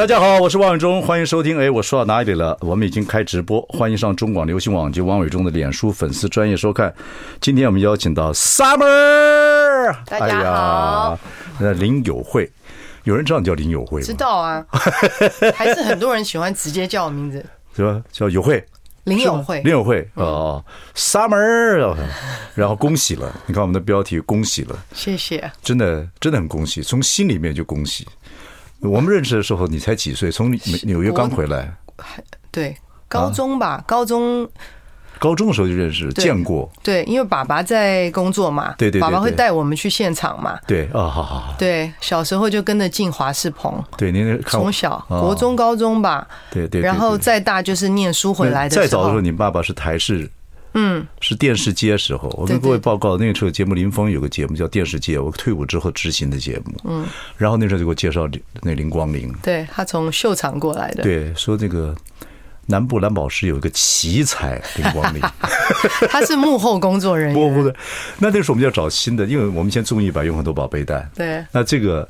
大家好，我是王伟忠，欢迎收听。哎，我说到哪里了？我们已经开直播，欢迎上中广流行网及王伟忠的脸书粉丝专业收看。今天我们邀请到 Summer，大家好，呃，林友慧，有人知道你叫林友慧吗？知道啊，还是很多人喜欢直接叫我名字，是吧？叫友慧，林友慧，林友慧哦，Summer，然后恭喜了，你看我们的标题，恭喜了，谢谢，真的真的很恭喜，从心里面就恭喜。我们认识的时候，你才几岁？从纽约刚回来，对，高中吧，啊、高中，高中的时候就认识，见过。对，因为爸爸在工作嘛，对对，对，对，爸爸会带我们去现场嘛。对，啊、哦，好好好。对，小时候就跟着进华视棚。对，您从小国中、高中吧。对对，对。然后再大就是念书回来的时候。再早的时候，你爸爸是台视。嗯，是电视街时候，我跟各位报告，那个时候节目林峰有个节目叫电视街，我退伍之后执行的节目。嗯，然后那时候就给我介绍那林光林，对，他从秀场过来的，对，说这个南部蓝宝石有一个奇才林光林，他是幕后工作人员。不不不，那那时候我们要找新的，因为我们现在综艺版有很多宝贝蛋，对，那这个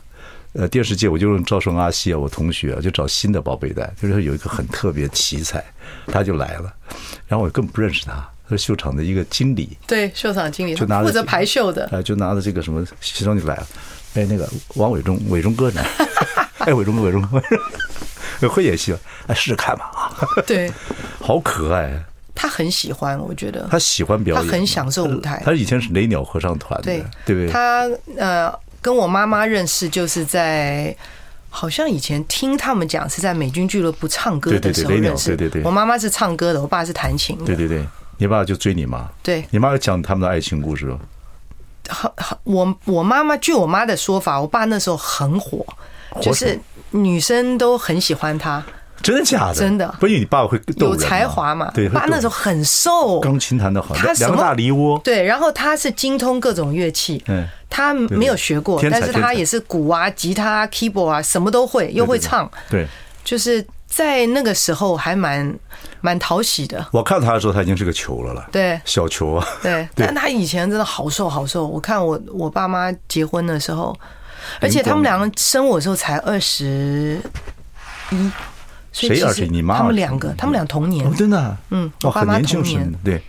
呃电视界我就用赵顺阿西啊，我同学啊，就找新的宝贝蛋，就是有一个很特别奇才，他就来了，然后我根本不认识他。是秀场的一个经理，对，秀场经理就拿负责排秀的，哎，就拿着这个什么西装就来了，哎，那个王伟忠，伟忠哥呢？哎，伟忠哥，伟忠哥，会演戏了，哎，试试看吧啊！对，好可爱，他很喜欢，我觉得他喜欢表演，他很享受舞台。他以前是雷鸟合唱团的，对对不对？他呃，跟我妈妈认识就是在好像以前听他们讲是在美军俱乐部唱歌的时候认识，对对对，我妈妈是唱歌的，我爸是弹琴的，对对对。你爸就追你妈？对，你妈讲他们的爱情故事。好，好，我我妈妈据我妈的说法，我爸那时候很火，就是女生都很喜欢他。真的假的？真的。不，因为你爸会有才华嘛？对，爸那时候很瘦，钢琴弹得好，他两个大梨窝。对，然后他是精通各种乐器，嗯，他没有学过，但是他也是鼓啊、吉他、keyboard 啊，什么都会，又会唱。对，就是在那个时候还蛮。蛮讨喜的。我看他的时候，他已经是个球了了。对，小球啊。对，但他以前真的好瘦好瘦。我看我我爸妈结婚的时候，而且他们两个生我的时候才二十一。谁二十一？你妈？他们两个，他们俩同年。真的？嗯，我爸妈同年。对，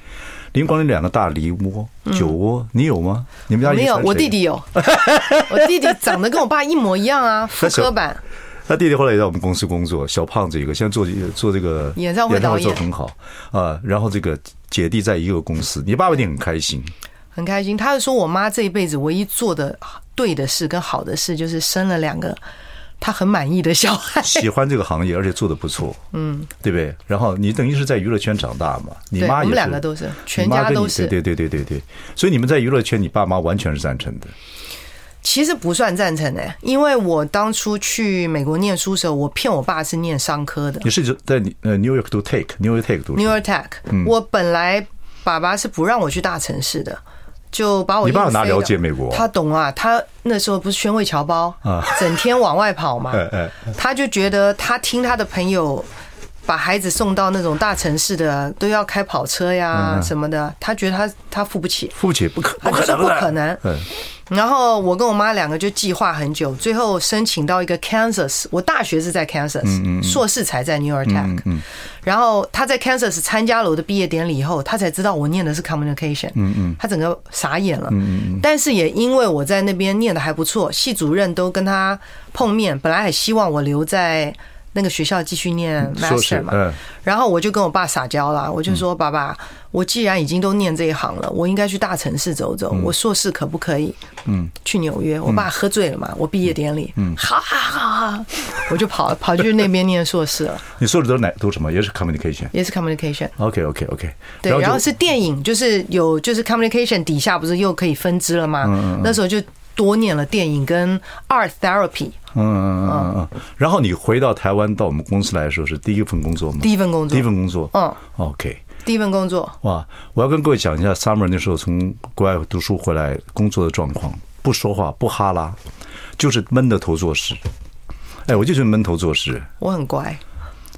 林光林两个大梨窝、酒窝，你有吗？你们家没有？我弟弟有。我弟弟长得跟我爸一模一样啊，复刻版。他弟弟后来也在我们公司工作，小胖子一个，现在做做这个演唱会导演，做很好啊。然后这个姐弟在一个公司，你爸爸一定很开心，很开心。他是说我妈这一辈子唯一做的对的事跟好的事，就是生了两个他很满意的小孩。喜欢这个行业，而且做的不错，嗯，对不对？然后你等于是在娱乐圈长大嘛，你妈也是，我们两个都是，全家都是，对对对对对对。所以你们在娱乐圈，你爸妈完全是赞成的。其实不算赞成的，因为我当初去美国念书的时候，我骗我爸是念商科的。你是在呃 New York 读 Tech，New York Tech 读 New York Tech。我本来爸爸是不让我去大城市的，就把我。你爸爸哪了解美国？他懂啊，他那时候不是宣慰侨胞啊，整天往外跑嘛。他就觉得他听他的朋友把孩子送到那种大城市的都要开跑车呀什么的，他觉得他他付不起，付不起不可，他就说不可能。然后我跟我妈两个就计划很久，最后申请到一个 Kansas，我大学是在 Kansas，硕士才在 New York Tech。然后他在 Kansas 参加了我的毕业典礼以后，他才知道我念的是 Communication。他整个傻眼了。但是也因为我在那边念的还不错，系主任都跟他碰面，本来还希望我留在。那个学校继续念 master 嘛，然后我就跟我爸撒娇了，我就说：“爸爸，我既然已经都念这一行了，我应该去大城市走走。我硕士可不可以？嗯，去纽约。我爸喝醉了嘛，我毕业典礼，嗯，好好好，我就跑跑去那边念硕士了。你硕士都是哪读什么？也是 communication，也是 communication。OK OK OK。对，然后是电影，就是有就是 communication 底下不是又可以分支了吗？那时候就多念了电影跟 art therapy。嗯嗯嗯嗯。然后你回到台湾到我们公司来的时候，是第一份工作吗？第一份工作。第一份工作。嗯。OK。第一份工作。哇，我要跟各位讲一下，Summer 那时候从国外读书回来工作的状况，不说话，不哈拉，就是闷着头做事。哎，我就是闷头做事。我很乖。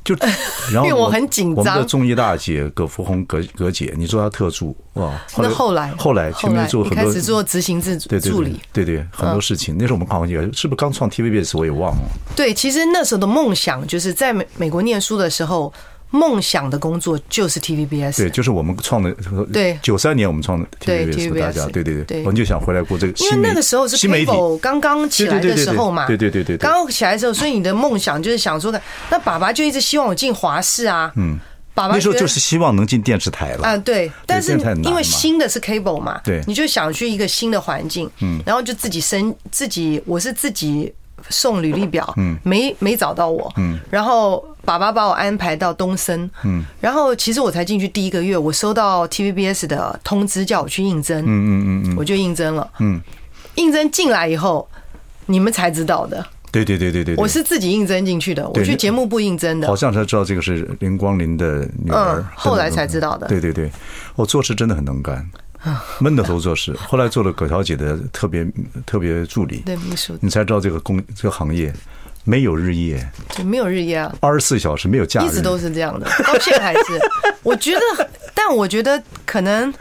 就，然后因为我很紧张。我们的中医大姐葛福红葛葛姐，你做她特助哇？那后来后来前面做很多，开始做执行制助理，对对，很多事情。那时候我们刚也是不是刚创 TVBS，我也忘了。对，其实那时候的梦想就是在美美国念书的时候。梦想的工作就是 TVBS，对，就是我们创的，对，九三年我们创的 TVBS，大家，对对对，我们就想回来过这个，因为那个时候是 Cable 刚刚起来的时候嘛，对对对对，刚刚起来的时候，所以你的梦想就是想说的，那爸爸就一直希望我进华视啊，嗯，爸爸那时候就是希望能进电视台了，啊，对，但是因为新的是 Cable 嘛，对，你就想去一个新的环境，嗯，然后就自己生自己，我是自己。送履历表，嗯，没没找到我，嗯，然后爸爸把我安排到东森，嗯，然后其实我才进去第一个月，我收到 TVBS 的通知叫我去应征，嗯嗯嗯，我就应征了，嗯，应征进来以后，你们才知道的，对对对对对，我是自己应征进去的，我去节目部应征的，好像才知道这个是林光林的女儿，后来才知道的，对对对，我做事真的很能干。闷着头做事，后来做了葛小姐的特别特别助理，对秘书，你才知道这个工这个行业没有日夜，就，没有日夜啊，二十四小时没有假日，一直都是这样的，到现在还是。我觉得，但我觉得可能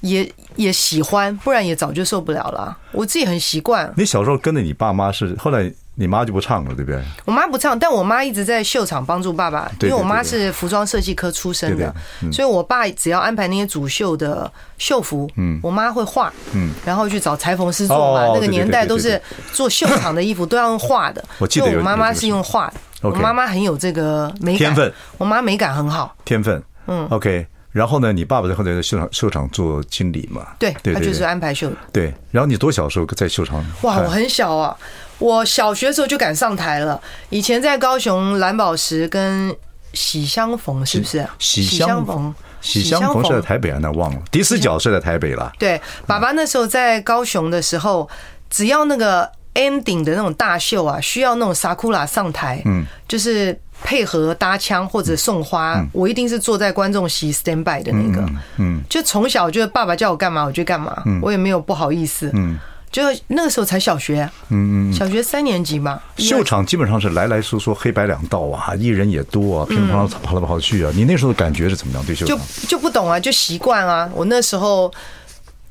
也也喜欢，不然也早就受不了了。我自己很习惯。你小时候跟着你爸妈是后来。你妈就不唱了，对不对？我妈不唱，但我妈一直在秀场帮助爸爸，因为我妈是服装设计科出身的，所以我爸只要安排那些主秀的秀服，嗯，我妈会画，嗯，然后去找裁缝师做嘛。那个年代都是做秀场的衣服都要用画的，我记得我妈妈是用画的，我妈妈很有这个美感，天分，我妈美感很好，天分，嗯，OK。然后呢，你爸爸在后来在秀场秀场做经理嘛？对，他就是安排秀。对，然后你多小时候在秀场？哇，我很小啊。我小学的时候就敢上台了。以前在高雄蓝宝石跟喜相逢，是不是？喜相逢，喜相逢是在台北啊？那忘了。迪斯角是在台北了。对，爸爸那时候在高雄的时候，只要那个 ending 的那种大秀啊，需要那种 sakura 上台，嗯，就是配合搭腔或者送花，我一定是坐在观众席 stand by 的那个。嗯，就从小就爸爸叫我干嘛我就干嘛，我也没有不好意思。嗯。就那个时候才小学，嗯嗯，小学三年级嘛。秀场基本上是来来说说黑白两道啊，艺人也多啊，乒乓乓跑来跑去啊。你那时候的感觉是怎么样？对秀场就就不懂啊，就习惯啊。我那时候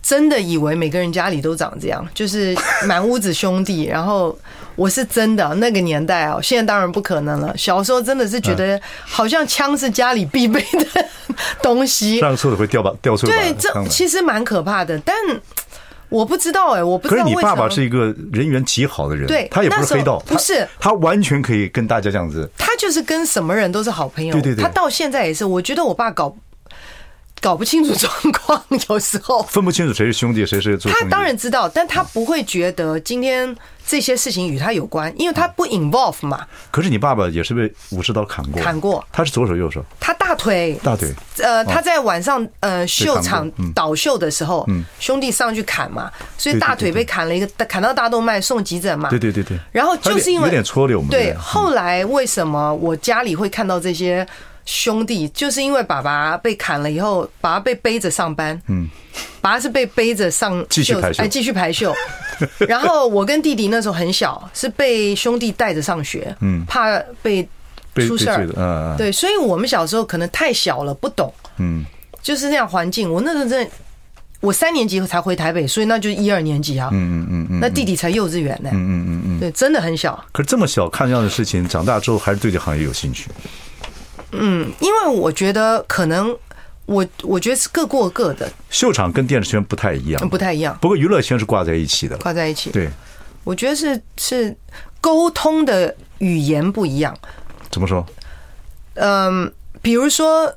真的以为每个人家里都长这样，就是满屋子兄弟。然后我是真的那个年代啊，现在当然不可能了。小时候真的是觉得好像枪是家里必备的 东西，上厕所会掉把掉出来。对，这其实蛮可怕的，但。我不知道哎，我不知道。可是你爸爸是一个人缘极好的人，对，他也不是黑道，不是，他完全可以跟大家这样子。他就是跟什么人都是好朋友，对对对。他到现在也是，我觉得我爸搞搞不清楚状况，有时候分不清楚谁是兄弟，谁是做。他当然知道，但他不会觉得今天。这些事情与他有关，因为他不 involve 嘛。可是你爸爸也是被武士刀砍过，砍过。他是左手右手？他大腿，大腿。呃，他在晚上呃秀场倒秀的时候，兄弟上去砍嘛，所以大腿被砍了一个，砍到大动脉送急诊嘛。对对对对。然后就是因为有点搓溜嘛。对，后来为什么我家里会看到这些？兄弟，就是因为爸爸被砍了以后，爸爸被背着上班，嗯，爸爸是被背着上继续排秀，哎，继续排秀。然后我跟弟弟那时候很小，是被兄弟带着上学，嗯，怕被出事儿，嗯，对，所以我们小时候可能太小了，不懂，嗯，就是那样环境。我那时候真的，我三年级才回台北，所以那就一二年级啊，嗯嗯嗯嗯，那弟弟才幼稚园呢，嗯嗯嗯嗯，对，真的很小。可是这么小看这样的事情，长大之后还是对这行业有兴趣。嗯，因为我觉得可能我我觉得是各过各的。秀场跟电视圈不太一样，不太一样。不过娱乐圈是挂在一起的，挂在一起。对，我觉得是是沟通的语言不一样。怎么说？嗯，比如说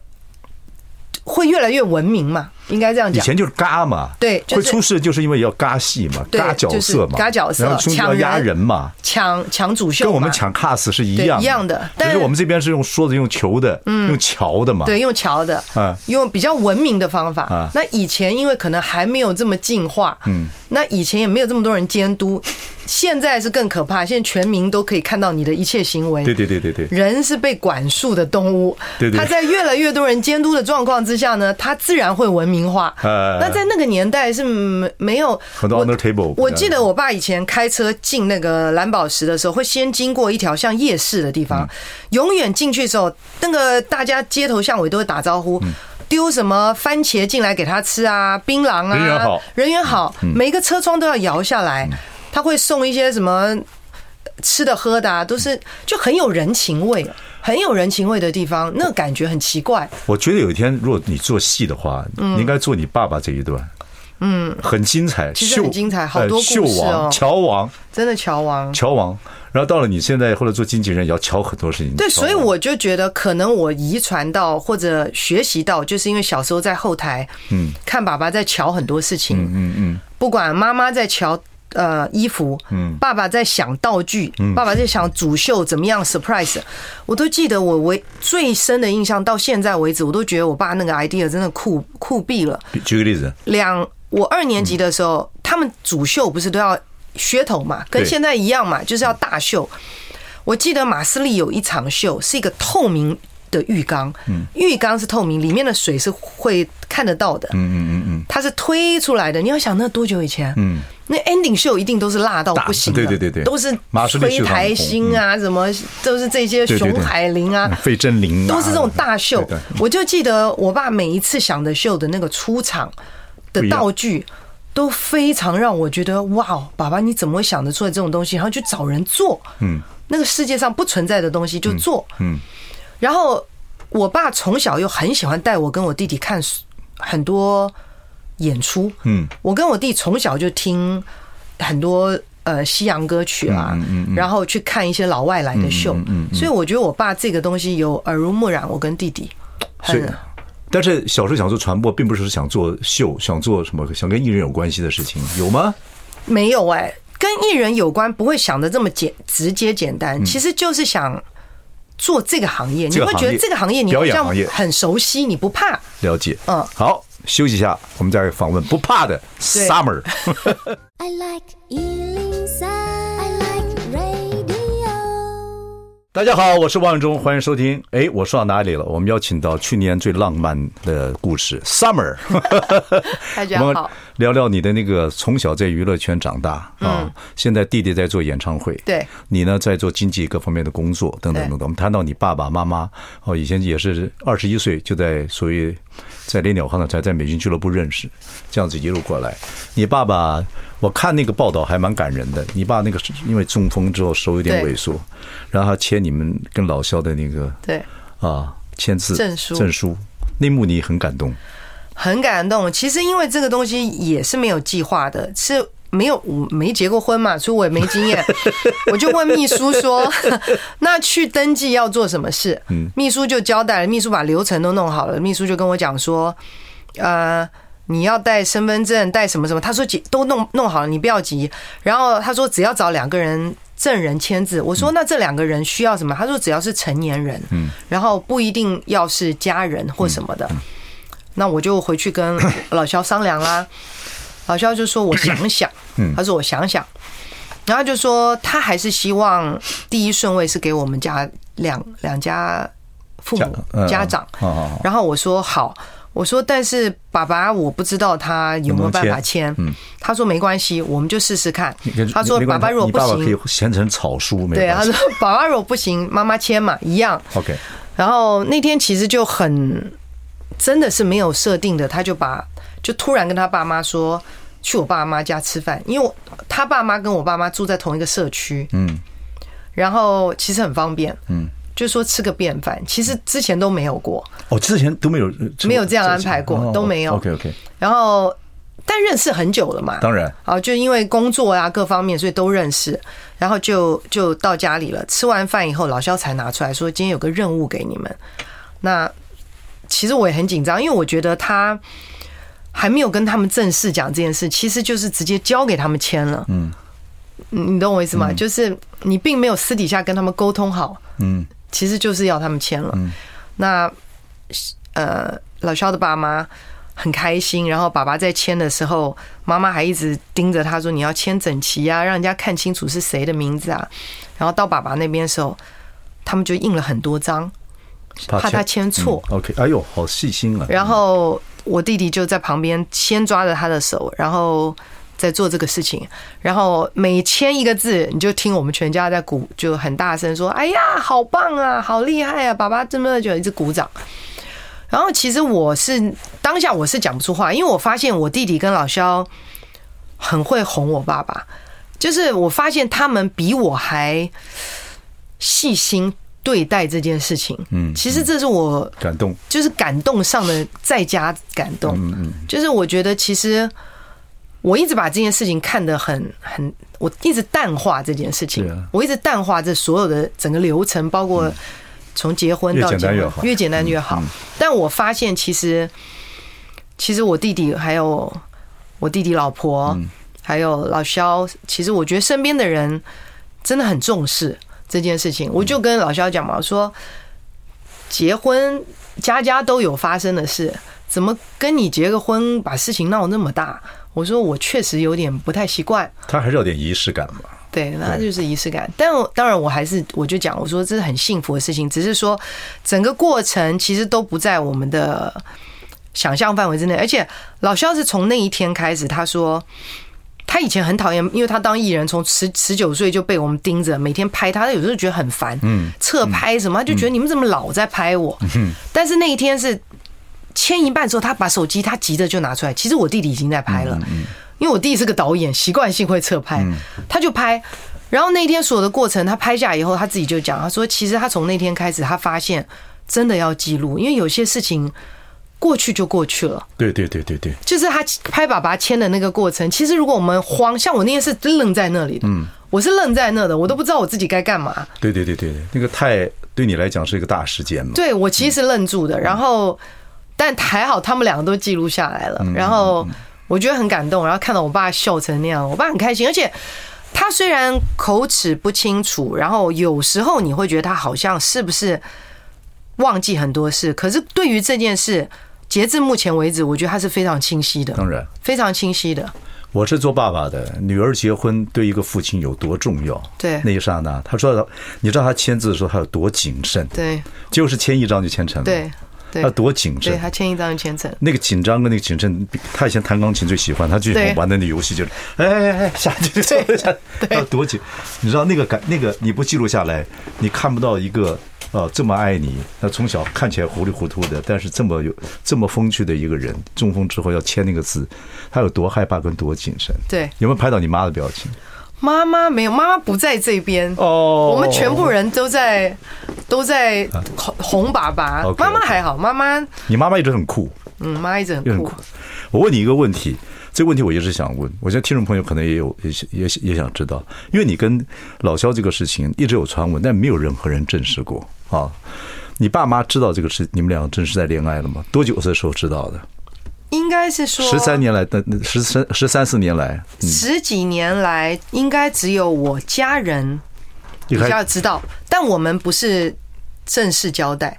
会越来越文明嘛。应该这样讲。以前就是嘎嘛，对，会出事就是因为要嘎戏嘛，嘎角色嘛，嘎角色，然后要压人嘛，抢抢主秀，跟我们抢 cast 是一样一样的。但是我们这边是用说的用球的，嗯用桥的嘛，对，用桥的，嗯，用比较文明的方法。那以前因为可能还没有这么进化，嗯，那以前也没有这么多人监督。现在是更可怕，现在全民都可以看到你的一切行为。对对对对对，人是被管束的动物。对对，他在越来越多人监督的状况之下呢，他自然会文明化。那在那个年代是没没有很多 under table。我记得我爸以前开车进那个蓝宝石的时候，会先经过一条像夜市的地方，永远进去的时候，那个大家街头巷尾都会打招呼，丢什么番茄进来给他吃啊，槟榔啊，人缘好，人缘好，每一个车窗都要摇下来。他会送一些什么吃的喝的啊，都是就很有人情味，很有人情味的地方，那感觉很奇怪。我觉得有一天如果你做戏的话，你应该做你爸爸这一段，嗯，很精彩，其实很精彩，好多故事哦。乔王，真的乔王，乔王。然后到了你现在后来做经纪人，也要乔很多事情。对，所以我就觉得可能我遗传到或者学习到，就是因为小时候在后台，嗯，看爸爸在乔很多事情，嗯嗯，不管妈妈在乔。呃，衣服，嗯，爸爸在想道具，嗯，爸爸在想主秀怎么样 surprise，我都记得我为最深的印象，到现在为止，我都觉得我爸那个 idea 真的酷酷毙了。举个例子，两我二年级的时候，他们主秀不是都要噱头嘛，跟现在一样嘛，就是要大秀。我记得马斯利有一场秀是一个透明的浴缸，嗯，浴缸是透明，里面的水是会看得到的，嗯嗯嗯嗯，它是推出来的。你要想那多久以前？嗯。那 ending 秀一定都是辣到不行的，对对对对，都是崔苔菁啊，什么都是这些熊海林啊，费贞林，都是这种大秀。我就记得我爸每一次想的秀的那个出场的道具，都非常让我觉得哇，爸爸你怎么会想得出来这种东西？然后去找人做，嗯，那个世界上不存在的东西就做，嗯。然后我爸从小又很喜欢带我跟我弟弟看很多。演出，嗯，我跟我弟从小就听很多呃西洋歌曲啊，然后去看一些老外来的秀，嗯，所以我觉得我爸这个东西有耳濡目染。我跟弟弟，是，但是小时候想做传播，并不是想做秀，想做什么，想跟艺人有关系的事情，有吗？没有哎，跟艺人有关不会想的这么简直接简单，其实就是想做这个行业，你会觉得这个行业你好像很熟悉，你不怕了解，嗯，好。休息一下，我们再访问不怕的 Summer。大家好，我是王永忠，欢迎收听。哎，我说到哪里了？我们邀请到去年最浪漫的故事，Summer。大家好，聊聊你的那个从小在娱乐圈长大啊，现在弟弟在做演唱会，对，你呢在做经济各方面的工作等等等等。我们谈到你爸爸妈妈哦，以前也是二十一岁就在所谓在列鸟航的才在美军俱乐部认识，这样子一路过来。你爸爸。我看那个报道还蛮感人的。你爸那个是因为中风之后手有点萎缩，然后他签你们跟老肖的那个对啊签字证书证书，那幕你很感动，很感动。其实因为这个东西也是没有计划的，是没有我没结过婚嘛，所以我也没经验。我就问秘书说：“ 那去登记要做什么事？”嗯，秘书就交代了，秘书把流程都弄好了。秘书就跟我讲说：“呃。”你要带身份证，带什么什么？他说都弄弄好了，你不要急。然后他说只要找两个人证人签字。我说那这两个人需要什么？他说只要是成年人，嗯，然后不一定要是家人或什么的。那我就回去跟老肖商量啦。老肖就说我想想，他说我想想，然后就说他还是希望第一顺位是给我们家两两家父母家长。然后我说好。我说，但是爸爸，我不知道他有没有办法签。嗯，他说没关系，我们就试试看。他说爸爸如果不行，可以签成草书。对，他说 爸爸如果不行，妈妈签嘛，一样。OK。然后那天其实就很，真的是没有设定的，他就把就突然跟他爸妈说去我爸妈家吃饭，因为他爸妈跟我爸妈住在同一个社区。嗯。然后其实很方便。嗯。就说吃个便饭，其实之前都没有过。哦，之前都没有，没有这样安排过，都没有。OK OK。然后，但认识很久了嘛。当然。啊，就因为工作啊各方面，所以都认识。然后就就到家里了。吃完饭以后，老肖才拿出来说：“今天有个任务给你们。”那其实我也很紧张，因为我觉得他还没有跟他们正式讲这件事，其实就是直接交给他们签了。嗯，你懂我意思吗？就是你并没有私底下跟他们沟通好。嗯，其实就是要他们签了。嗯，那呃，老肖的爸妈很开心，然后爸爸在签的时候，妈妈还一直盯着他说：“你要签整齐啊，让人家看清楚是谁的名字啊。”然后到爸爸那边的时候，他们就印了很多张，怕他签错。OK，哎呦，好细心啊！然后我弟弟就在旁边先抓着他的手，然后在做这个事情。然后每签一个字，你就听我们全家在鼓，就很大声说：“哎呀，好棒啊，好厉害啊！”爸爸这么久一直鼓掌。然后其实我是当下我是讲不出话，因为我发现我弟弟跟老萧很会哄我爸爸，就是我发现他们比我还细心对待这件事情。嗯，其实这是我感动，就是感动上的再加感动。嗯嗯，就是我觉得其实我一直把这件事情看得很很，我一直淡化这件事情，我一直淡化这所有的整个流程，包括。从结婚到结婚，越简单越好。但我发现，其实，其实我弟弟还有我弟弟老婆，还有老萧，其实我觉得身边的人真的很重视这件事情。我就跟老肖讲嘛，我说结婚家家都有发生的事，怎么跟你结个婚把事情闹那么大？我说我确实有点不太习惯。他还是有点仪式感嘛。对，那就是仪式感。但当然，我还是我就讲，我说这是很幸福的事情。只是说，整个过程其实都不在我们的想象范围之内。而且老肖是从那一天开始，他说他以前很讨厌，因为他当艺人，从十十九岁就被我们盯着，每天拍他，他有时候觉得很烦，嗯，侧拍什么，他就觉得你们怎么老在拍我？嗯，但是那一天是签一半之后，他把手机他急着就拿出来，其实我弟弟已经在拍了。嗯。因为我弟是个导演，习惯性会侧拍，他就拍。然后那天所有的过程，他拍下以后，他自己就讲，他说：“其实他从那天开始，他发现真的要记录，因为有些事情过去就过去了。”对对对对对，就是他拍爸爸签的那个过程。其实如果我们慌，像我那天是愣在那里的，嗯，我是愣在那的，我都不知道我自己该干嘛。对对对对对，那个太对你来讲是一个大事件嘛。对，我其实是愣住的，然后但还好他们两个都记录下来了，然后。我觉得很感动，然后看到我爸笑成那样，我爸很开心。而且他虽然口齿不清楚，然后有时候你会觉得他好像是不是忘记很多事，可是对于这件事，截至目前为止，我觉得他是非常清晰的，当然非常清晰的。我是做爸爸的，女儿结婚对一个父亲有多重要？对，那一刹那，他说，你知道他签字的时候他有多谨慎？对，就是签一张就签成了。对。他多谨慎，对他签一张就签成。那个紧张跟那个谨慎，他以前弹钢琴最喜欢，他最喜欢玩的那游戏就是，哎哎哎，下去就下，要多紧。你知道那个感，那个你不记录下来，你看不到一个呃这么爱你，那从小看起来糊里糊涂的，但是这么有这么风趣的一个人，中风之后要签那个字，他有多害怕跟多谨慎。对，有没有拍到你妈的表情？妈妈没有，妈妈不在这边哦。我们全部人都在都在哄哄爸爸。妈妈还好，妈妈你妈妈一直很酷，嗯，妈一直很酷。我问你一个问题，这个问题我一直想问，我觉得听众朋友可能也有也也也想知道，因为你跟老肖这个事情一直有传闻，但没有任何人证实过啊。你爸妈知道这个事，你们两个真是在恋爱了吗？多久的时候知道的？应该是说十三年来的十三十三四年来，十几年来应该只有我家人比较知道，但我们不是正式交代，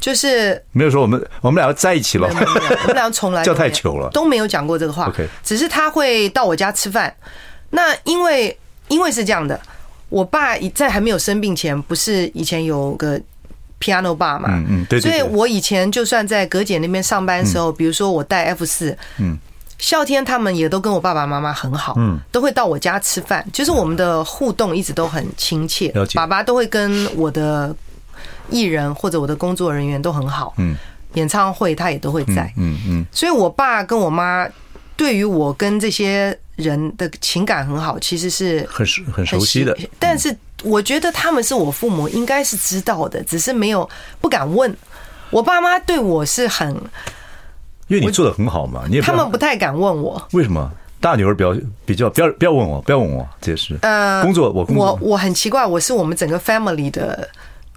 就是没有说我们我们俩在一起了，我们俩从来 叫太久了，都没有讲过这个话。OK，只是他会到我家吃饭。那因为因为是这样的，我爸在还没有生病前，不是以前有个。Piano bar 嘛，嗯嗯，对，所以我以前就算在葛姐那边上班的时候，比如说我带 F 四，嗯，孝天他们也都跟我爸爸妈妈很好，嗯，都会到我家吃饭，就是我们的互动一直都很亲切。爸爸都会跟我的艺人或者我的工作人员都很好，嗯，演唱会他也都会在，嗯嗯，所以我爸跟我妈对于我跟这些人的情感很好，其实是很熟很熟悉的，但是。我觉得他们是我父母，应该是知道的，只是没有不敢问。我爸妈对我是很，因为你做的很好嘛，你也他们不太敢问我。为什么？大女儿比较比较不要不要问我，不要问我这些事。呃，工作我工作我我很奇怪，我是我们整个 family 的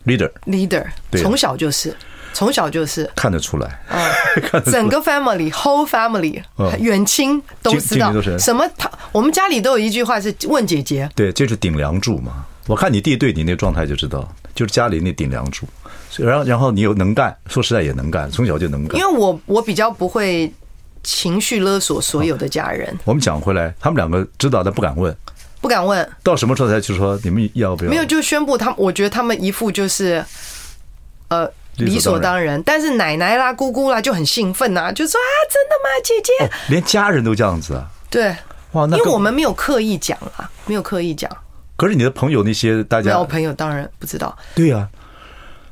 leader leader，从小就是。从小就是看得出来，嗯，整个 family whole family 远亲都知道什么。他我们家里都有一句话是问姐姐，对，这是顶梁柱嘛。我看你弟对你那状态就知道，就是家里那顶梁柱。然后然后你又能干，说实在也能干，从小就能干。因为我我比较不会情绪勒索所有的家人。我们讲回来，他们两个知道但不敢问，不敢问。到什么时候才去说你们要不要？没有就宣布他们，我觉得他们一副就是呃。理所当然，但是奶奶啦、姑姑啦就很兴奋呐，就说啊，真的吗，姐姐？哦，连家人都这样子啊？对，哇，那因为我们没有刻意讲啊，没有刻意讲。可是你的朋友那些大家，我朋友当然不知道。对呀，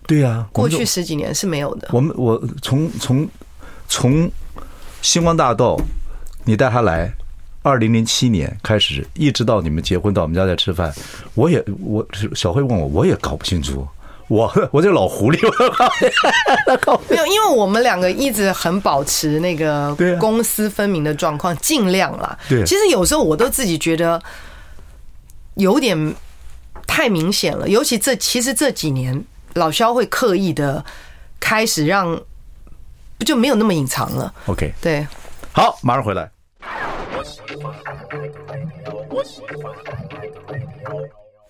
对呀，过去十几年是没有的。我们我从从从星光大道，你带他来，二零零七年开始，一直到你们结婚到我们家在吃饭，我也我小慧问我，我也搞不清楚。我 我这老狐狸，没有，因为我们两个一直很保持那个公私分明的状况，尽量啦。对，其实有时候我都自己觉得有点太明显了，尤其这其实这几年老肖会刻意的开始让，不就没有那么隐藏了。OK，对，好，马上回来。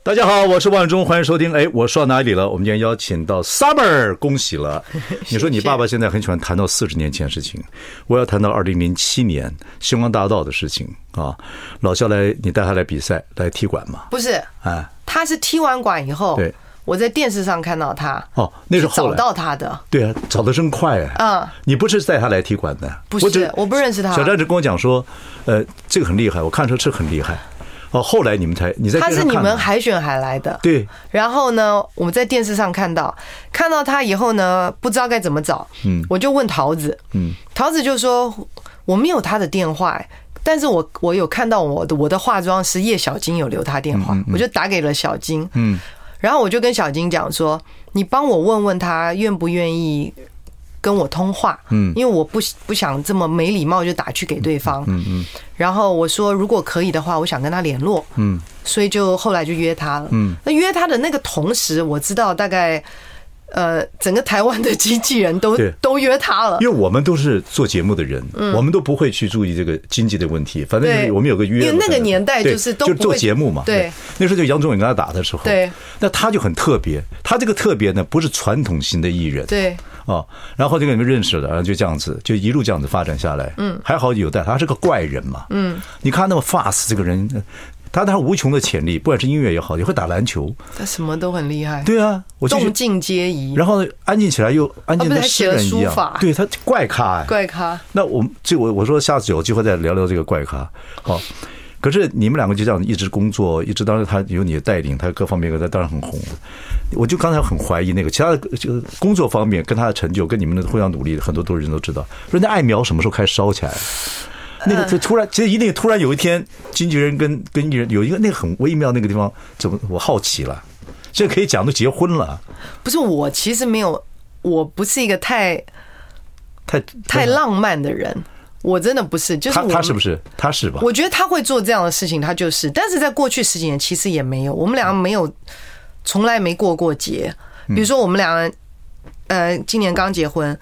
大家好，我是万忠，欢迎收听。哎，我说到哪里了？我们今天邀请到 Summer，恭喜了。你说你爸爸现在很喜欢谈到四十年前的事情，我要谈到二零零七年星光大道的事情啊。老肖来，你带他来比赛，来踢馆吗？不是，哎，他是踢完馆以后，对，我在电视上看到他。哦，那是找到他的。对啊，找的真快啊。嗯，你不是带他来踢馆的？不是，我不认识他。小张就跟我讲说，呃，这个很厉害，我看出是很厉害。哦，后来你们才你在他是你们海选海来的，对。然后呢，我们在电视上看到，看到他以后呢，不知道该怎么找，嗯，我就问桃子，嗯，桃子就说我没有他的电话，但是我我有看到我的我的化妆师叶小金有留他电话，我就打给了小金，嗯，然后我就跟小金讲说，你帮我问问他愿不愿意。跟我通话，嗯，因为我不不想这么没礼貌就打去给对方，嗯嗯，然后我说如果可以的话，我想跟他联络，嗯，所以就后来就约他了，嗯，那约他的那个同时，我知道大概呃整个台湾的经纪人都都约他了，因为我们都是做节目的人，我们都不会去注意这个经济的问题，反正我们有个约，因为那个年代就是都就做节目嘛，对，那时候就杨宗纬跟他打的时候，对，那他就很特别，他这个特别呢不是传统型的艺人，对。哦，然后就跟你们认识了，然后就这样子，就一路这样子发展下来。嗯，还好有带他，是个怪人嘛。嗯，你看那么 fast 这个人，他他无穷的潜力，不管是音乐也好，也会打篮球，他什么都很厉害。对啊，我动静皆宜。然后安静起来又安静的诗人一样。对他怪咖，怪咖。那我们这我我说下次有机会再聊聊这个怪咖。好。可是你们两个就这样一直工作，一直当时他有你的带领，他各方面他当然很红。我就刚才很怀疑那个其他的就工作方面跟他的成就跟你们的互相努力，很多都是人都知道。说那爱苗什么时候开始烧起来？那个就突然，其实一定突然有一天，经纪人跟跟艺人有一个那个很微妙那个地方，怎么我好奇了？这可以讲都结婚了？不是我，其实没有，我不是一个太太太浪漫的人。我真的不是，就是他，他是不是？他是吧？我觉得他会做这样的事情，他就是。但是在过去十几年，其实也没有，我们两个没有，从来没过过节。比如说，我们两个，呃，今年刚结婚，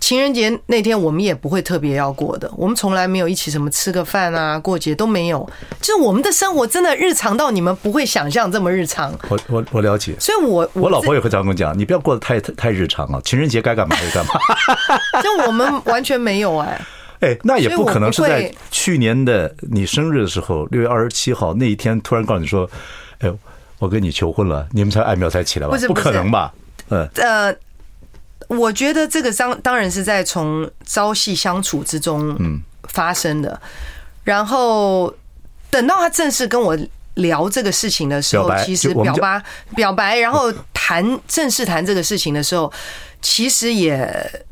情人节那天我们也不会特别要过的。我们从来没有一起什么吃个饭啊，过节都没有。就是我们的生活真的日常到你们不会想象这么日常。我我我了解。所以我我老婆也会这样跟我讲，你不要过得太太日常啊，情人节该干嘛就干嘛。就我们完全没有哎。哎，那也不可能是在去年的你生日的时候，六月二十七号那一天突然告诉你说，哎，我跟你求婚了，你们才爱苗才起来吧？不可能吧？嗯，呃，我觉得这个当当然是在从朝夕相处之中嗯发生的，然后等到他正式跟我聊这个事情的时候，其实表白表白，然后谈正式谈这个事情的时候，其实也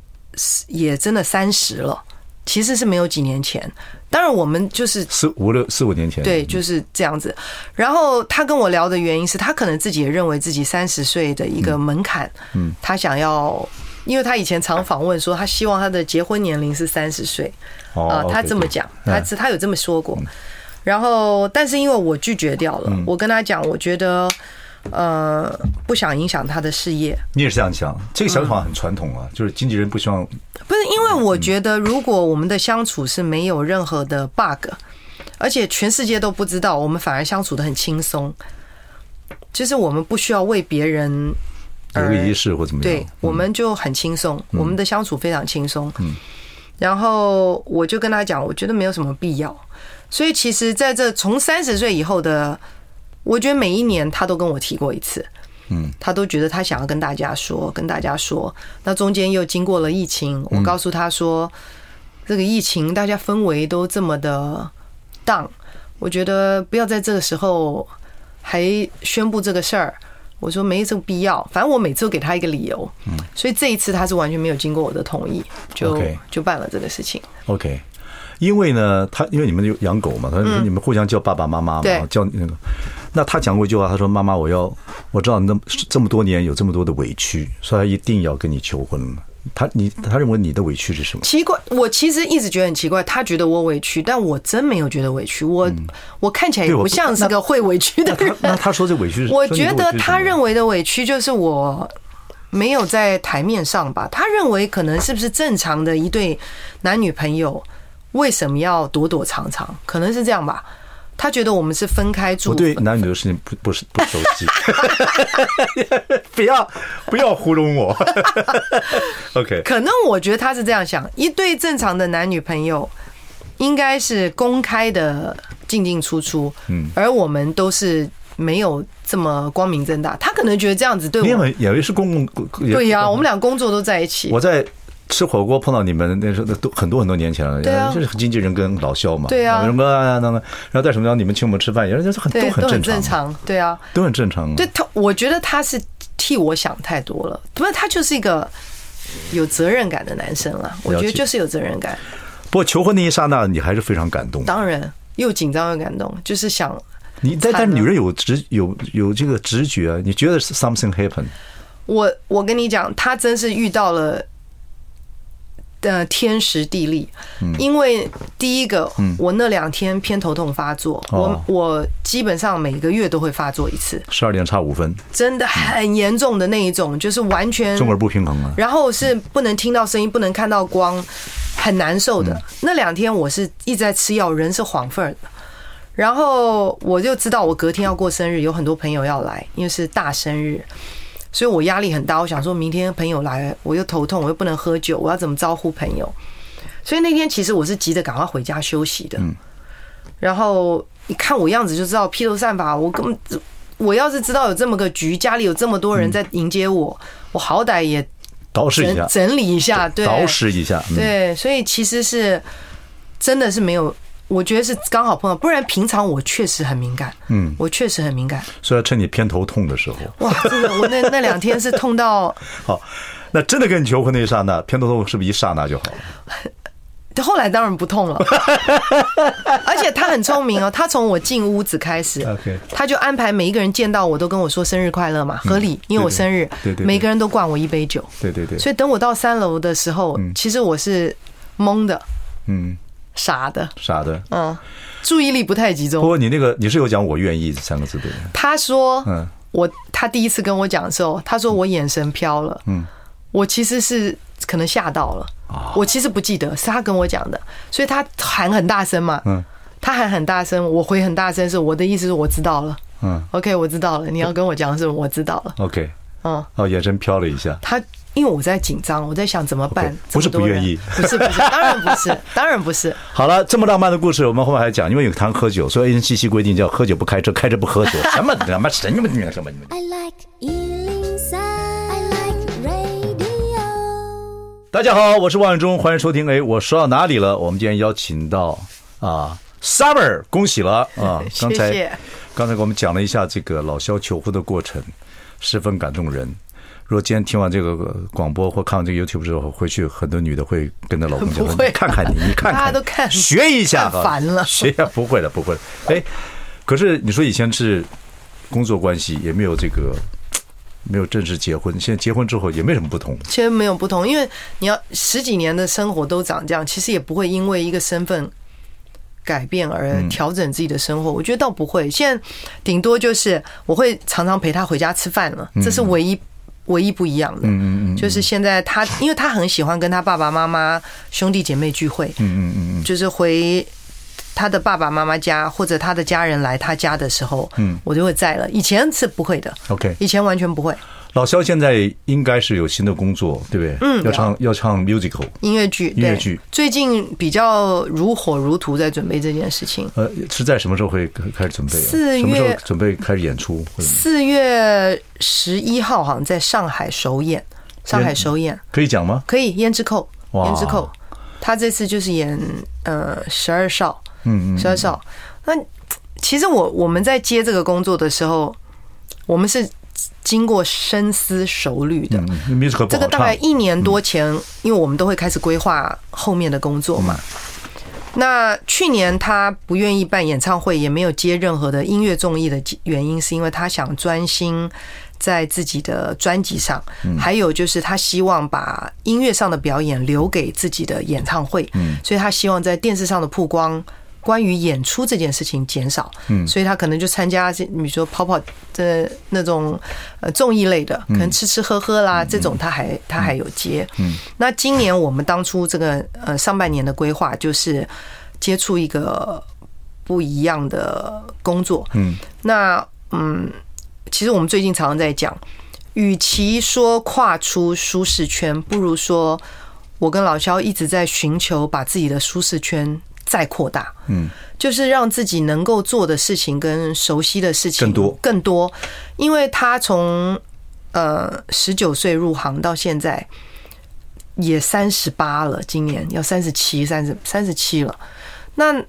也真的三十了。其实是没有几年前，当然我们就是四五六四五年前，对，就是这样子。然后他跟我聊的原因是他可能自己也认为自己三十岁的一个门槛，嗯，他想要，因为他以前常访问说他希望他的结婚年龄是三十岁，啊，他这么讲，他他有这么说过。然后，但是因为我拒绝掉了，我跟他讲，我觉得，呃，不想影响他的事业。你也是这样想？这个想法很传统啊，就是经纪人不希望。不是，因为我觉得，如果我们的相处是没有任何的 bug，而且全世界都不知道，我们反而相处的很轻松。就是我们不需要为别人有个仪式或怎么样，对，我们就很轻松，我们的相处非常轻松。嗯，然后我就跟他讲，我觉得没有什么必要。所以其实在这从三十岁以后的。我觉得每一年他都跟我提过一次，嗯，他都觉得他想要跟大家说，跟大家说。那中间又经过了疫情，我告诉他说，这个疫情大家氛围都这么的 down，我觉得不要在这个时候还宣布这个事儿。我说没这个必要，反正我每次都给他一个理由，嗯，所以这一次他是完全没有经过我的同意，就就办了这个事情。OK。因为呢，他因为你们有养狗嘛，他说你们互相叫爸爸妈妈嘛，叫那个。那他讲过一句话，他说：“妈妈，我要我知道那么这么多年有这么多的委屈，所以他一定要跟你求婚。”他你他认为你的委屈是什么？奇怪，我其实一直觉得很奇怪，他觉得我委屈，但我真没有觉得委屈。我我看起来也不像是个会委屈的人。那他说这委屈是？我觉得他认为的委屈就是我没有在台面上吧。他认为可能是不是正常的一对男女朋友？为什么要躲躲藏藏？可能是这样吧。他觉得我们是分开住。我对男女的事情不不是不熟悉。不要不要糊弄我。OK。可能我觉得他是这样想：一对正常的男女朋友应该是公开的进进出出，嗯，而我们都是没有这么光明正大。他可能觉得这样子对我们也也是公共。对呀，我们俩工作都在一起。我在。吃火锅碰到你们那时候都很多很多年前了，对啊，就是经纪人跟老肖嘛，对啊，什么然后在什么地方你们请我们吃饭，也是很都很正常，对啊，都很正常。对他，我觉得他是替我想太多了，不是他就是一个有责任感的男生了，我觉得就是有责任感。不过求婚那一刹那，你还是非常感动，当然又紧张又感动，就是想你但但女人有直有有这个直觉，你觉得是 something happen？我我跟你讲，他真是遇到了。呃，天时地利，因为第一个，我那两天偏头痛发作，我我基本上每个月都会发作一次，十二点差五分，真的很严重的那一种，就是完全中耳不平衡了，然后是不能听到声音，不能看到光，很难受的。那两天我是一直在吃药，人是晃份儿的，然后我就知道我隔天要过生日，有很多朋友要来，因为是大生日。所以我压力很大，我想说明天朋友来，我又头痛，我又不能喝酒，我要怎么招呼朋友？所以那天其实我是急着赶快回家休息的。然后你看我样子就知道披头散发，我根本我要是知道有这么个局，家里有这么多人在迎接我，我好歹也捯饬一下，整理一下，对，捯饬一下，对，所以其实是真的是没有。我觉得是刚好碰到，不然平常我确实很敏感。嗯，我确实很敏感。所以要趁你偏头痛的时候。哇，真的，我那那两天是痛到。好，那真的跟你求婚那一刹那，偏头痛是不是一刹那就好了？后来当然不痛了。而且他很聪明哦，他从我进屋子开始，OK，他就安排每一个人见到我都跟我说生日快乐嘛，合理，因为我生日，对对，每个人都灌我一杯酒，对对对。所以等我到三楼的时候，其实我是懵的，嗯。傻的，傻的，嗯，注意力不太集中。不过你那个你是有讲我愿意这三个字对。他说，嗯，我他第一次跟我讲的时候，他说我眼神飘了，嗯，我其实是可能吓到了，我其实不记得是他跟我讲的，所以他喊很大声嘛，嗯，他喊很大声，我回很大声，是我的意思是我知道了，嗯，OK，我知道了，你要跟我讲的是我知道了，OK，嗯，哦，眼神飘了一下，他。因为我在紧张，我在想怎么办。Okay, 不是不愿意，不是不是，当然不是，当然不是。好了，这么浪漫的故事，我们后面还讲。因为有谈喝酒，所以 ANCC 规定叫喝酒不开车，开车不喝酒。什么什么什么什么？大家好，我是王伟忠，欢迎收听。哎，我说到哪里了？我们今天邀请到啊，Summer，恭喜了啊！刚才谢谢刚才给我们讲了一下这个老萧求婚的过程，十分感动人。如果今天听完这个广播或看完这个 YouTube 之后，回去很多女的会跟着老公讲：“你看看你，你看看，大家都看，学一下，烦了，学一下，不会了，不会了。”哎，可是你说以前是工作关系，也没有这个没有正式结婚，现在结婚之后也没什么不同。其实没有不同，因为你要十几年的生活都长这样，其实也不会因为一个身份改变而调整自己的生活，我觉得倒不会。现在顶多就是我会常常陪他回家吃饭了，这是唯一唯一不一样的。嗯嗯嗯，就是现在他，因为他很喜欢跟他爸爸妈妈兄弟姐妹聚会。嗯嗯嗯，就是回他的爸爸妈妈家或者他的家人来他家的时候，嗯，我就会在了。以前是不会的。OK，以前完全不会。老肖现在应该是有新的工作，对不对？嗯，要唱要唱 musical 音乐剧，音乐剧最近比较如火如荼在准备这件事情。呃，是在什么时候会开始准备？四月什么时候准备开始演出？四月十一号好像在上海首演，上海首演可以讲吗？可以，胭脂扣，胭脂扣，他这次就是演呃十二少，嗯嗯，十二少。那其实我我们在接这个工作的时候，我们是。经过深思熟虑的，这个大概一年多前，因为我们都会开始规划后面的工作嘛。那去年他不愿意办演唱会，也没有接任何的音乐综艺的原因，是因为他想专心在自己的专辑上，还有就是他希望把音乐上的表演留给自己的演唱会，所以他希望在电视上的曝光。关于演出这件事情减少，嗯，所以他可能就参加，比如说跑跑的那种呃综艺类的，可能吃吃喝喝啦，这种他还他还有接，嗯。那今年我们当初这个呃上半年的规划就是接触一个不一样的工作，嗯。那嗯，其实我们最近常常在讲，与其说跨出舒适圈，不如说我跟老肖一直在寻求把自己的舒适圈。再扩大，嗯，就是让自己能够做的事情跟熟悉的事情更多。更多，因为他从呃十九岁入行到现在也三十八了，今年要三十七、三十三十七了，那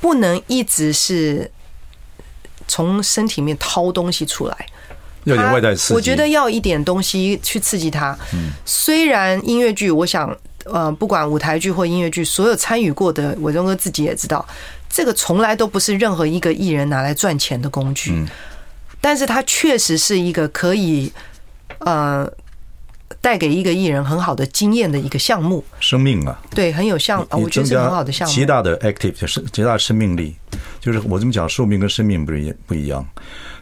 不能一直是从身体里面掏东西出来，要有外在刺激，我觉得要一点东西去刺激他。嗯，虽然音乐剧，我想。呃，不管舞台剧或音乐剧，所有参与过的伟忠哥自己也知道，这个从来都不是任何一个艺人拿来赚钱的工具。嗯，但是它确实是一个可以呃带给一个艺人很好的经验的一个项目。生命啊，对，很有像，我觉得是很好的项目，极大的 active 就是极大的生命力。就是我这么讲，寿命跟生命不是一不一样。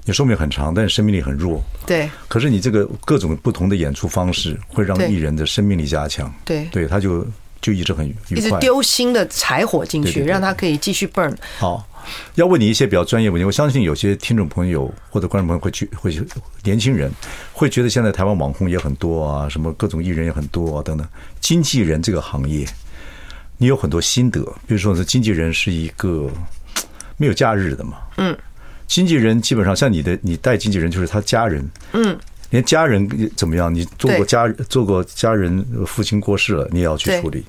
你寿命很长，但是生命力很弱。对。可是你这个各种不同的演出方式，会让艺人的生命力加强。对。对，他就就一直很愉快。一直丢新的柴火进去，让他可以继续 burn。好，要问你一些比较专业问题。我相信有些听众朋友或者观众朋友会去，会年轻人会觉得现在台湾网红也很多啊，什么各种艺人也很多啊等等。经纪人这个行业，你有很多心得。比如说，这经纪人是一个没有假日的嘛？嗯。经纪人基本上像你的，你带经纪人就是他家人，嗯，连家人怎么样，你做过家做过家人父亲过世了，你也要去处理，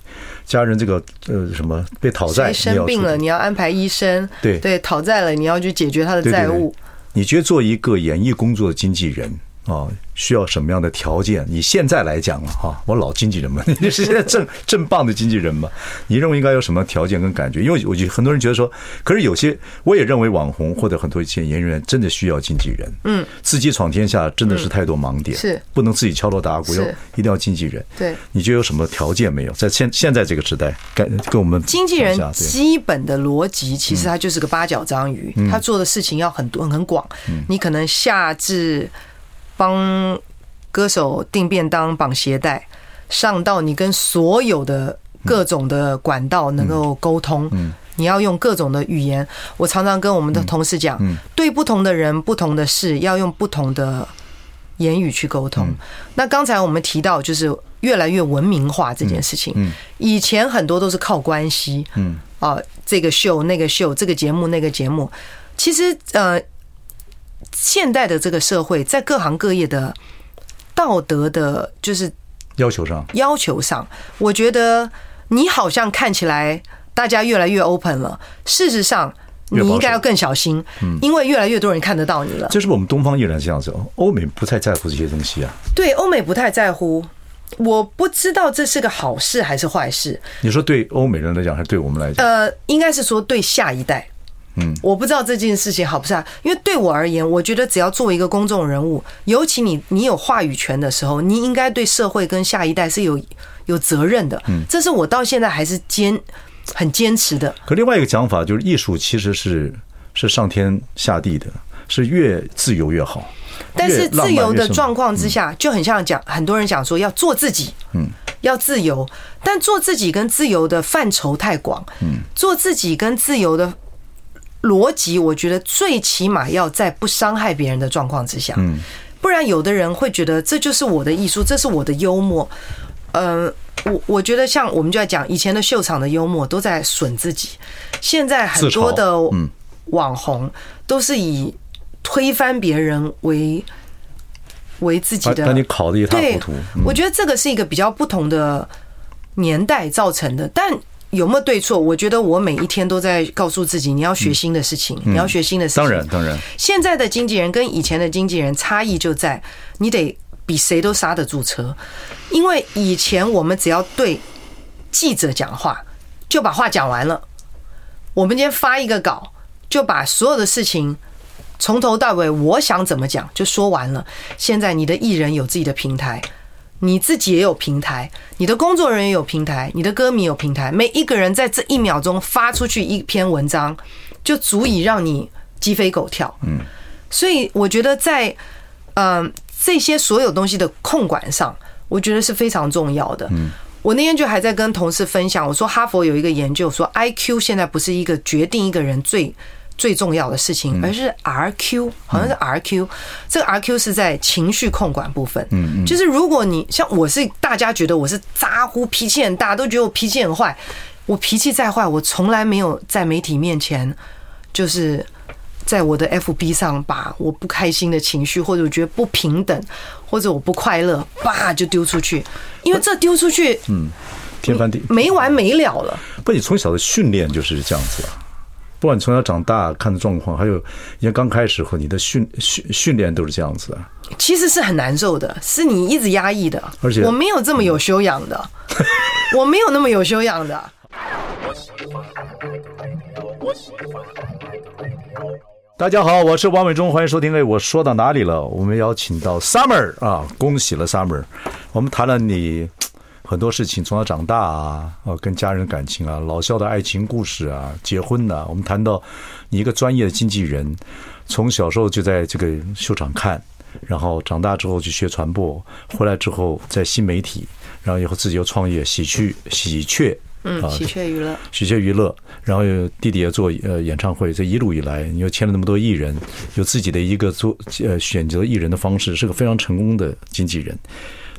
家人这个呃什么被讨债，生病了你要安排医生，对。对，讨债了你要去解决他的债务。你觉得做一个演艺工作的经纪人啊？需要什么样的条件？你现在来讲了哈，我老经纪人嘛，你是现在正正棒的经纪人嘛？你认为应该有什么条件跟感觉？因为我觉得很多人觉得说，可是有些我也认为网红或者很多一些演员真的需要经纪人。嗯，自己闯天下真的是太多盲点，是不能自己敲锣打鼓，要一定要经纪人。对，你觉得有什么条件没有？在现现在这个时代，跟跟我们经纪人基本的逻辑，其实他就是个八角章鱼，他做的事情要很多很广。你可能下至。帮歌手订便当、绑鞋带，上到你跟所有的各种的管道能够沟通，你要用各种的语言。我常常跟我们的同事讲，对不同的人、不同的事，要用不同的言语去沟通。那刚才我们提到，就是越来越文明化这件事情。以前很多都是靠关系，嗯啊，这个秀、那个秀，这个节目、那个节目，其实呃。现代的这个社会，在各行各业的道德的，就是要求上，要求上，我觉得你好像看起来大家越来越 open 了。事实上，你应该要更小心，因为越来越多人看得到你了。这是我们东方艺人这样子，欧美不太在乎这些东西啊。对，欧美不太在乎。我不知道这是个好事还是坏事。你说对欧美人来讲，还是对我们来讲？呃，应该是说对下一代。嗯，我不知道这件事情好不好，因为对我而言，我觉得只要作为一个公众人物，尤其你你有话语权的时候，你应该对社会跟下一代是有有责任的。嗯，这是我到现在还是坚很坚持的。可另外一个讲法就是，艺术其实是是上天下地的，是越自由越好。但是自由的状况之下，就很像讲，很多人讲说要做自己，嗯，要自由。但做自己跟自由的范畴太广，嗯，做自己跟自由的逻辑，我觉得最起码要在不伤害别人的状况之下，嗯，不然有的人会觉得这就是我的艺术，这是我的幽默。嗯，我我觉得像我们就在讲以前的秀场的幽默都在损自己，现在很多的网红都是以。推翻别人为为自己的，把你考的一塌糊涂。我觉得这个是一个比较不同的年代造成的，但有没有对错？我觉得我每一天都在告诉自己，你要学新的事情，你要学新的事情。当然，当然。现在的经纪人跟以前的经纪人差异就在，你得比谁都刹得住车，因为以前我们只要对记者讲话，就把话讲完了。我们今天发一个稿，就把所有的事情。从头到尾，我想怎么讲就说完了。现在你的艺人有自己的平台，你自己也有平台，你的工作人员有平台，你的歌迷有平台。每一个人在这一秒钟发出去一篇文章，就足以让你鸡飞狗跳。嗯，所以我觉得在嗯这些所有东西的控管上，我觉得是非常重要的。嗯，我那天就还在跟同事分享，我说哈佛有一个研究说，IQ 现在不是一个决定一个人最。最重要的事情，而是 RQ，好像是 RQ，这个 RQ 是在情绪控管部分。嗯，就是如果你像我是大家觉得我是咋呼，脾气很大，都觉得我脾气很坏。我脾气再坏，我从来没有在媒体面前，就是在我的 FB 上把我不开心的情绪，或者我觉得不平等，或者我不快乐，叭就丢出去，因为这丢出去，嗯，天翻地没完没了了。不，你从小的训练就是这样子啊。不管你从小长大看的状况，还有你刚开始和你的训训训练都是这样子的，其实是很难受的，是你一直压抑的。而且我没有这么有修养的，我没有那么有修养的。大家好，我是王伟忠，欢迎收听。哎，我说到哪里了？我们邀请到 Summer 啊，恭喜了 Summer。我们谈了你。很多事情从小长大啊，哦，跟家人感情啊，老萧的爱情故事啊，结婚呐、我们谈到你一个专业的经纪人，从小时候就在这个秀场看，然后长大之后去学传播，回来之后在新媒体，然后以后自己又创业喜鹊喜鹊，嗯，喜鹊娱乐，喜鹊娱乐，然后弟弟也做呃演唱会，这一路以来你又签了那么多艺人，有自己的一个做呃选择艺人的方式，是个非常成功的经纪人。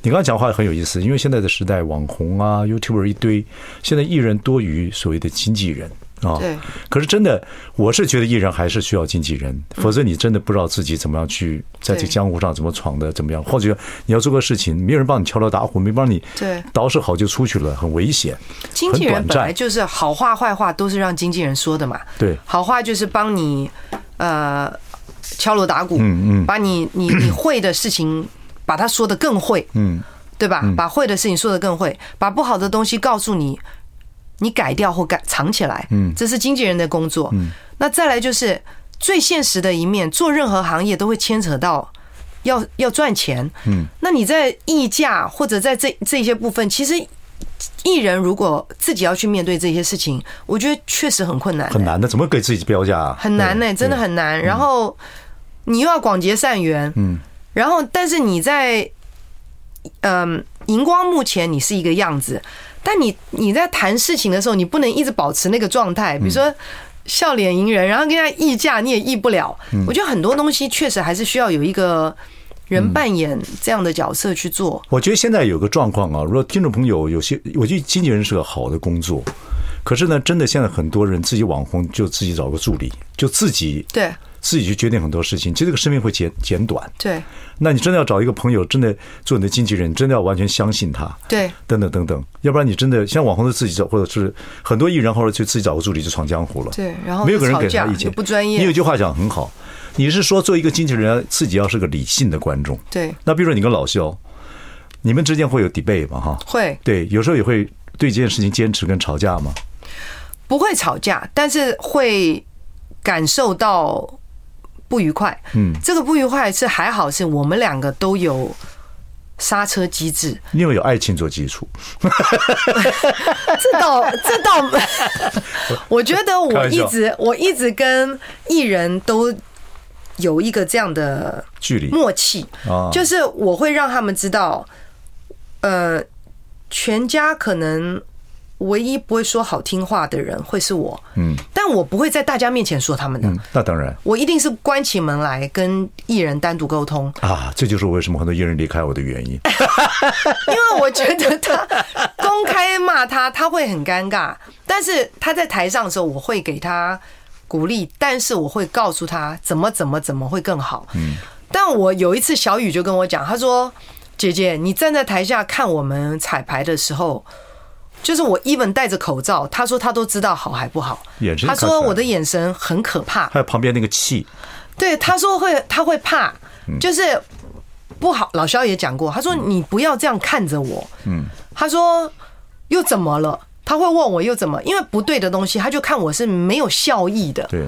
你刚刚讲话很有意思，因为现在的时代，网红啊、YouTuber 一堆，现在艺人多于所谓的经纪人啊。对。可是真的，我是觉得艺人还是需要经纪人，否则你真的不知道自己怎么样去在这江湖上怎么闯的，怎么样。或者你要做个事情，没有人帮你敲锣打鼓，没帮你对捯饬好就出去了，很危险。经纪人本来就是好话坏话都是让经纪人说的嘛。对。好话就是帮你呃敲锣打鼓，嗯嗯，把你你你会的事情。把他说的更会，嗯，对吧？把会的事情说的更会，把不好的东西告诉你，你改掉或改藏起来，嗯，这是经纪人的工作。嗯，那再来就是最现实的一面，做任何行业都会牵扯到要要赚钱，嗯，那你在溢价或者在这这些部分，其实艺人如果自己要去面对这些事情，我觉得确实很困难，很难的，怎么给自己标价啊？很难呢，真的很难。然后你又要广结善缘，嗯。然后，但是你在，嗯，荧光幕前你是一个样子，但你你在谈事情的时候，你不能一直保持那个状态。比如说笑脸迎人，然后跟人家议价，你也议不了。我觉得很多东西确实还是需要有一个人扮演这样的角色去做。我觉得现在有个状况啊，如果听众朋友有些，我觉得经纪人是个好的工作，可是呢，真的现在很多人自己网红就自己找个助理，就自己对。自己去决定很多事情，其实这个生命会减减短。对，那你真的要找一个朋友，真的做你的经纪人，真的要完全相信他。对，等等等等，要不然你真的像网红的自己找，或者是很多艺人，或者去自己找个助理就闯江湖了。对，然后没有个人给他意见，不专业。你有句话讲很好，你是说做一个经纪人，自己要是个理性的观众。对。那比如说你跟老肖，你们之间会有 debate 吗？哈，会。对，有时候也会对这件事情坚持跟吵架吗？不会吵架，但是会感受到。不愉快，嗯，这个不愉快是还好，是我们两个都有刹车机制，因为有爱情做基础。这 倒这倒，我觉得我一直我一直跟艺人都有一个这样的距离。默契，就是我会让他们知道，呃，全家可能。唯一不会说好听话的人会是我，嗯，但我不会在大家面前说他们的，嗯，那当然，我一定是关起门来跟艺人单独沟通。啊，这就是为什么很多艺人离开我的原因，因为我觉得他公开骂他，他会很尴尬，但是他在台上的时候，我会给他鼓励，但是我会告诉他怎么怎么怎么会更好，嗯，但我有一次小雨就跟我讲，他说：“姐姐，你站在台下看我们彩排的时候。”就是我 even 戴着口罩，他说他都知道好还不好。他说我的眼神很可怕。还有旁边那个气。对，他说会，他会怕，就是不好。老肖也讲过，他说你不要这样看着我。嗯。他说又怎么了？他会问我又怎么？因为不对的东西，他就看我是没有效益的。对。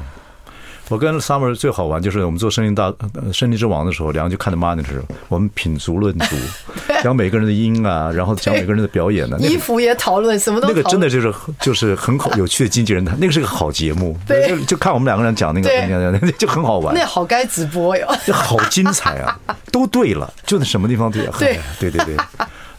我跟 Summer 最好玩，就是我们做《声林大声林之王》的时候，两个就看着 monitor，我们品足论足，讲每个人的音啊，然后讲每个人的表演呢、啊。衣服也讨论，什么都。那个真的就是就是很好有趣的经纪人，他那个是个好节目，对，就就看我们两个人讲那个，就很好玩。那好该直播哟，就好精彩啊！都对了，就是什么地方对了，对对对对，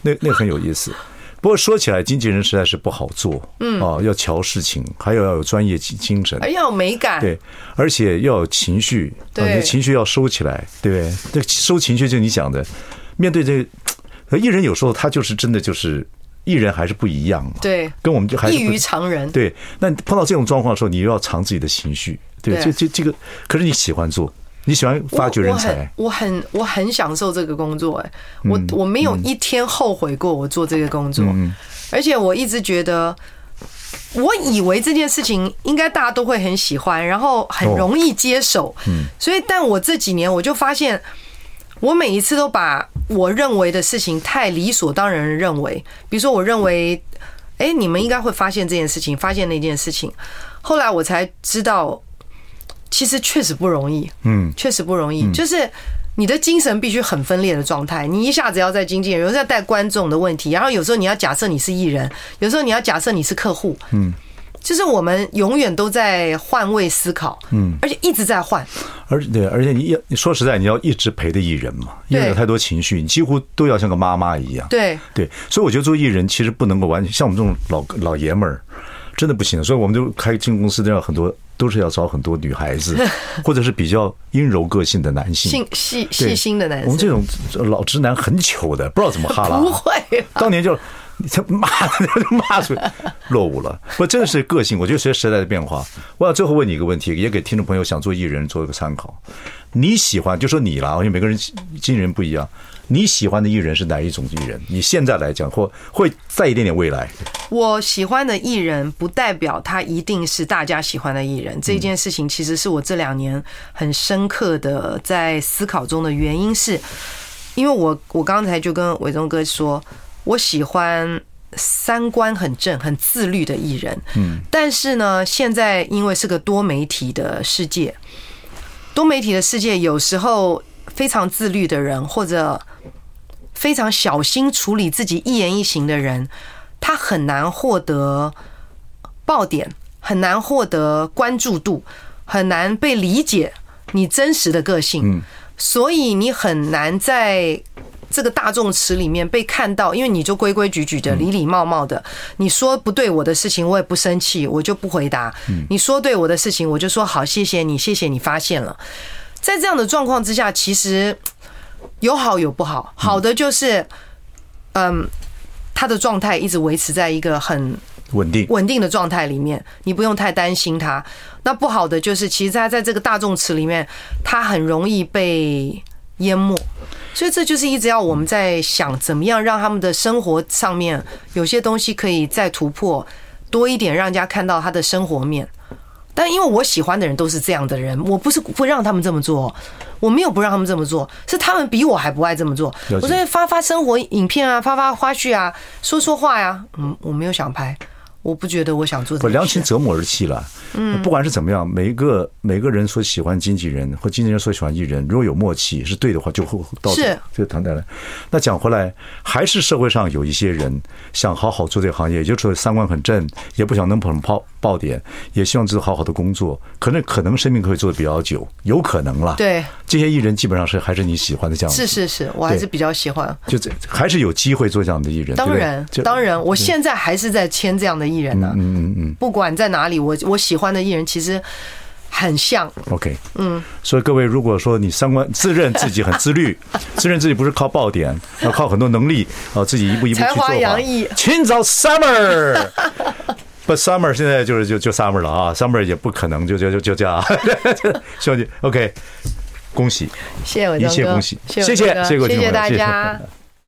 那那很有意思。不过说起来，经纪人实在是不好做，嗯，哦，要瞧事情，还有要有专业精精神，还要有美感，对，而且要有情绪，对，情绪要收起来，对？这收情绪就你讲的，面对这个艺人，有时候他就是真的就是艺人还是不一样嘛，对，跟我们就还是异于常人，对。那碰到这种状况的时候，你又要藏自己的情绪，对，这这这个，可是你喜欢做。你喜欢发掘人才？我很我很享受这个工作，哎，我我没有一天后悔过我做这个工作，而且我一直觉得，我以为这件事情应该大家都会很喜欢，然后很容易接受，嗯，所以但我这几年我就发现，我每一次都把我认为的事情太理所当然的认为，比如说我认为，哎，你们应该会发现这件事情，发现那件事情，后来我才知道。其实确实不容易，嗯，确实不容易。就是你的精神必须很分裂的状态，你一下子要在经纪人，有时候要带观众的问题，然后有时候你要假设你是艺人，有时候你要假设你是客户，嗯，就是我们永远都在换位思考，嗯，而且一直在换。而对，而且你要你说实在，你要一直陪着艺人嘛，因为有太多情绪，你几乎都要像个妈妈一样。对对，所以我觉得做艺人其实不能够完全像我们这种老老爷们儿，真的不行。所以我们就开进公司都要很多。都是要找很多女孩子，或者是比较阴柔个性的男性，细细细心的男性。我们这种老直男很糗的，不知道怎么哈拉。不会，当年就他骂骂出来落伍了。不，真的是个性。我觉得随着时代的变化，我想最后问你一个问题，也给听众朋友想做艺人做一个参考。你喜欢就说你啦，因为每个人经纪人不一样。你喜欢的艺人是哪一种艺人？你现在来讲，或会再一点点未来。我喜欢的艺人不代表他一定是大家喜欢的艺人。这件事情其实是我这两年很深刻的在思考中的原因，是因为我我刚才就跟伟忠哥说，我喜欢三观很正、很自律的艺人。嗯，但是呢，现在因为是个多媒体的世界，多媒体的世界有时候非常自律的人或者。非常小心处理自己一言一行的人，他很难获得爆点，很难获得关注度，很难被理解你真实的个性。所以你很难在这个大众池里面被看到，因为你就规规矩矩的、礼礼貌貌的。你说不对我的事情，我也不生气，我就不回答。你说对我的事情，我就说好，谢谢你，谢谢你发现了。在这样的状况之下，其实。有好有不好，好的就是，嗯，他的状态一直维持在一个很稳定稳定的状态里面，你不用太担心他。那不好的就是，其实他在这个大众池里面，他很容易被淹没。所以这就是一直要我们在想，怎么样让他们的生活上面有些东西可以再突破多一点，让人家看到他的生活面。但因为我喜欢的人都是这样的人，我不是会让他们这么做，我没有不让他们这么做，是他们比我还不爱这么做。我在发发生活影片啊，发发花絮啊，说说话呀，嗯，我没有想拍，我不觉得我想做这。不，良禽择木而栖了。嗯，不管是怎么样，每一个每个人所喜欢经纪人或经纪人所喜欢艺人，如果有默契是对的话，就会到这就谈谈来。那讲回来，还是社会上有一些人想好好做这个行业，也就是说三观很正，也不想能捧爆爆点，也希望自己好好的工作。可能可能生命可以做的比较久，有可能了。对，这些艺人基本上是还是你喜欢的这样子。是是是，我还是比较喜欢。就这还是有机会做这样的艺人。当然，当然，我现在还是在签这样的艺人呢。嗯嗯嗯，不管在哪里，我我喜欢的艺人其实。很像，OK，嗯，所以各位，如果说你三观自认自己很自律，自认自己不是靠爆点，要靠很多能力啊，自己一步一步去做。才华洋溢，请找 Summer，不，Summer 现在就是就就 Summer 了啊，Summer 也不可能就就就就这样，兄弟，OK，恭喜，谢谢我，一切恭喜，谢谢谢谢谢谢大家。